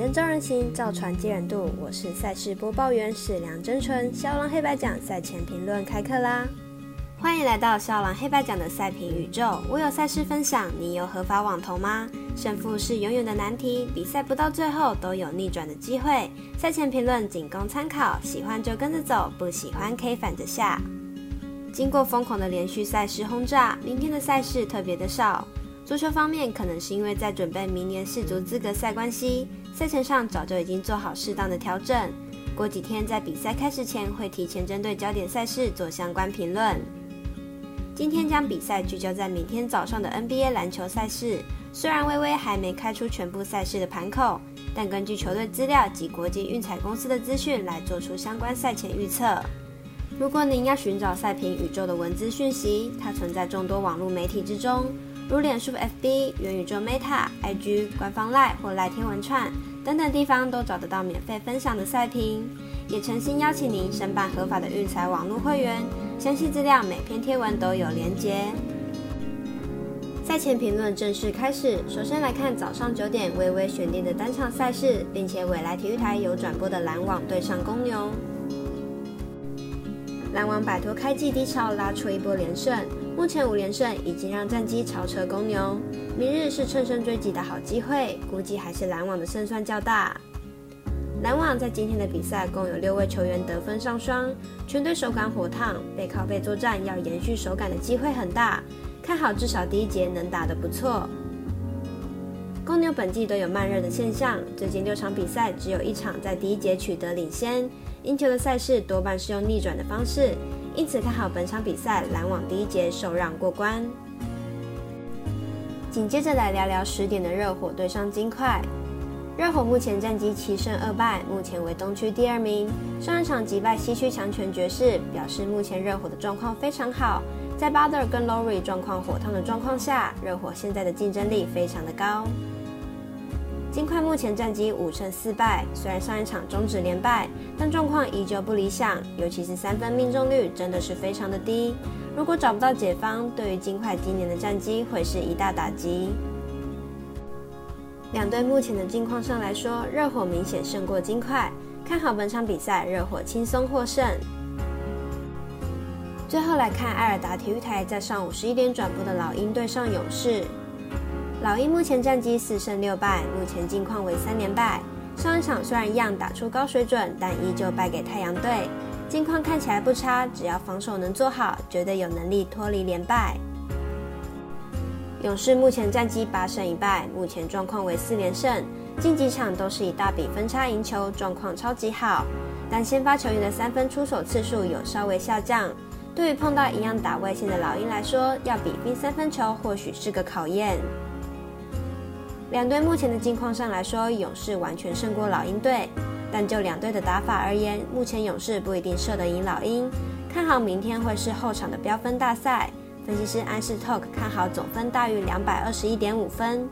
灯照人行，造船接人度。我是赛事播报员史梁真纯。肖郎黑白奖赛前评论开课啦！欢迎来到肖郎黑白奖的赛评宇宙。我有赛事分享，你有合法网投吗？胜负是永远的难题，比赛不到最后都有逆转的机会。赛前评论仅供参考，喜欢就跟着走，不喜欢可以反着下。经过疯狂的连续赛事轰炸，明天的赛事特别的少。足球方面，可能是因为在准备明年世足资格赛关系，赛程上早就已经做好适当的调整。过几天在比赛开始前，会提前针对焦点赛事做相关评论。今天将比赛聚焦在明天早上的 NBA 篮球赛事。虽然微微还没开出全部赛事的盘口，但根据球队资料及国际运彩公司的资讯来做出相关赛前预测。如果您要寻找赛评宇宙的文字讯息，它存在众多网络媒体之中。如脸书、FB、元宇宙 Meta、IG、官方 Live 或赖天文串等等地方都找得到免费分享的赛评，也诚心邀请您申办合法的运彩网络会员，详细资料每篇贴文都有连结。赛前评论正式开始，首先来看早上九点微微选定的单场赛事，并且未来体育台有转播的篮网对上公牛。篮网摆脱开季低潮，拉出一波连胜。目前五连胜已经让战绩超车公牛，明日是乘胜追击的好机会，估计还是篮网的胜算较大。篮网在今天的比赛共有六位球员得分上双，全队手感火烫，背靠背作战要延续手感的机会很大，看好至少第一节能打得不错。公牛本季都有慢热的现象，最近六场比赛只有一场在第一节取得领先。赢球的赛事多半是用逆转的方式，因此看好本场比赛篮网第一节受让过关。紧接着来聊聊十点的热火对上金块。热火目前战绩七胜二败，目前为东区第二名。上一场击败西区强权爵士，表示目前热火的状况非常好。在巴德跟 Lowry 状况火烫的状况下，热火现在的竞争力非常的高。金块目前战绩五胜四败，虽然上一场终止连败，但状况依旧不理想，尤其是三分命中率真的是非常的低。如果找不到解方，对于金块今年的战绩会是一大打击。两队目前的境况上来说，热火明显胜过金块，看好本场比赛热火轻松获胜。最后来看艾尔达体育台在上午十一点转播的老鹰对上勇士。老鹰目前战绩四胜六败，目前近况为三连败。上一场虽然一样打出高水准，但依旧败给太阳队。近况看起来不差，只要防守能做好，绝对有能力脱离连败。勇士目前战绩八胜一败，目前状况为四连胜，近几场都是以大比分差赢球，状况超级好。但先发球员的三分出手次数有稍微下降，对于碰到一样打外线的老鹰来说，要比拼三分球或许是个考验。两队目前的境况上来说，勇士完全胜过老鹰队。但就两队的打法而言，目前勇士不一定射得赢老鹰。看好明天会是后场的飙分大赛。分析师安士 Talk 看好总分大于两百二十一点五分。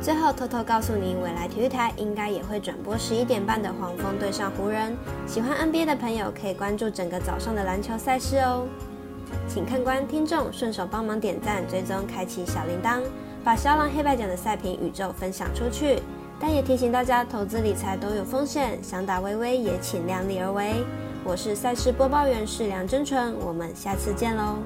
最后偷偷告诉您，未来体育台应该也会转播十一点半的黄蜂对上湖人。喜欢 NBA 的朋友可以关注整个早上的篮球赛事哦。请看官、听众顺手帮忙点赞、追踪、开启小铃铛。把肖郎黑白奖的赛评宇宙分享出去，但也提醒大家，投资理财都有风险，想打微微也请量力而为。我是赛事播报员是梁真纯，我们下次见喽。